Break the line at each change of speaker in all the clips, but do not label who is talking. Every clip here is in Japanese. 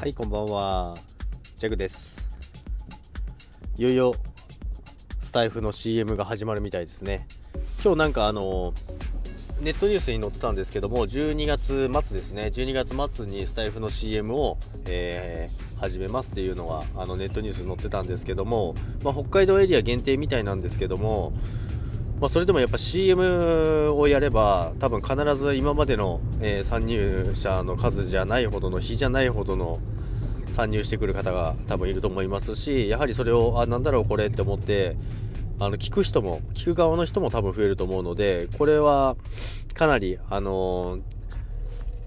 はい、こんばんは。ジャグです。いよいよ、スタイフの CM が始まるみたいですね。今日なんかあの、ネットニュースに載ってたんですけども、12月末ですね、12月末にスタイフの CM を、えー始めますっていうのがあのネットニュースに載ってたんですけども、まあ、北海道エリア限定みたいなんですけども、まあ、それでもやっぱ CM をやれば多分必ず今までの、えー参入者の数じゃないほどの比じゃないほどの参入してくる方が多分いると思いますしやはりそれをあなんだろうこれって思ってあの聞く人も聞く側の人も多分増えると思うのでこれはかなり、あのー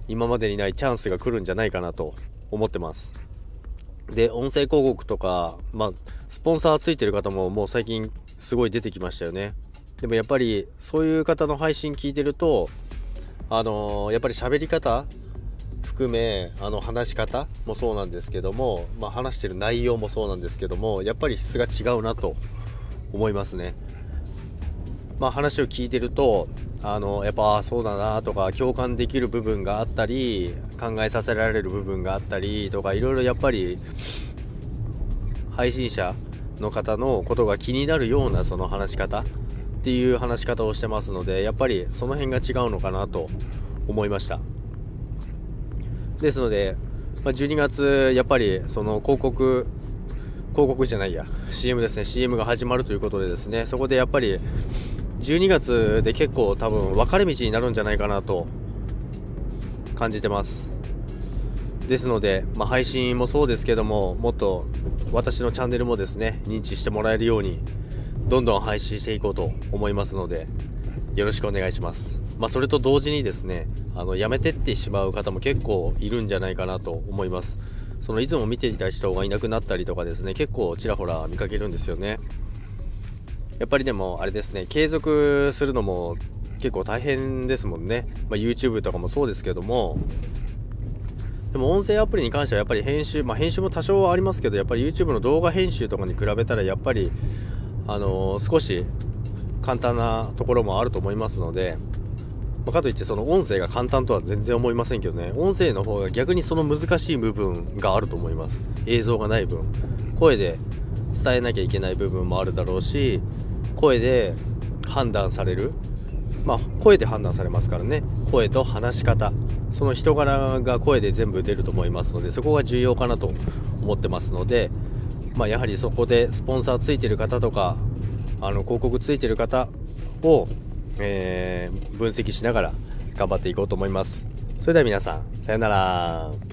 今までにないチャンスが来るんじゃないかなと思ってます。で音声広告とか、まあ、スポンサーついてる方ももう最近すごい出てきましたよね。でもやっぱりそういう方の配信聞いてるとあのーやっぱり喋り方含めあの話し方もそうなんですけども、まあ、話してる内容もそうなんですけどもやっぱり質が違うなと思いますね。まあ話を聞いてるとあのやっぱそうだなとか共感できる部分があったり考えさせられる部分があったりとかいろいろやっぱり配信者の方のことが気になるようなその話し方っていう話し方をしてますのでやっぱりその辺が違うのかなと思いました。ですので、まあ、12月やっぱりその広告広告じゃないや。CM ですね。CM が始まるということでですね。そこでやっぱり12月で結構多分分かれ道になるんじゃないかなと感じてます。ですので、まあ、配信もそうですけどももっと私のチャンネルもですね認知してもらえるようにどんどん配信していこうと思いますのでよろしくお願いします、まあ、それと同時にですねあのやめてってしまう方も結構いるんじゃないかなと思います。そのいつも見ていた人がいなくなったりとかですね結構ちらほら見かけるんですよね。やっぱりでもあれですね継続するのも結構大変ですもんね、まあ、YouTube とかもそうですけども。でも音声アプリに関してはやっぱり編集、まあ、編集も多少はありますけどやっぱり YouTube の動画編集とかに比べたらやっぱりあの少し簡単なところもあると思いますので、まあかといってその音声が簡単とは全然思いませんけどね音声の方が逆にその難しい部分があると思います。映像がない分。声で伝えなきゃいけない部分もあるだろうし声で判断される。まあ声で判断されますからね。声と話し方。その人柄が声で全部出ると思いますのでそこが重要かなと思ってますのでまあ、やはりそこでスポンサーついてる方とかあの広告ついてる方を、えー分析しながら頑張っていこうと思います。それでは皆さんさようなら。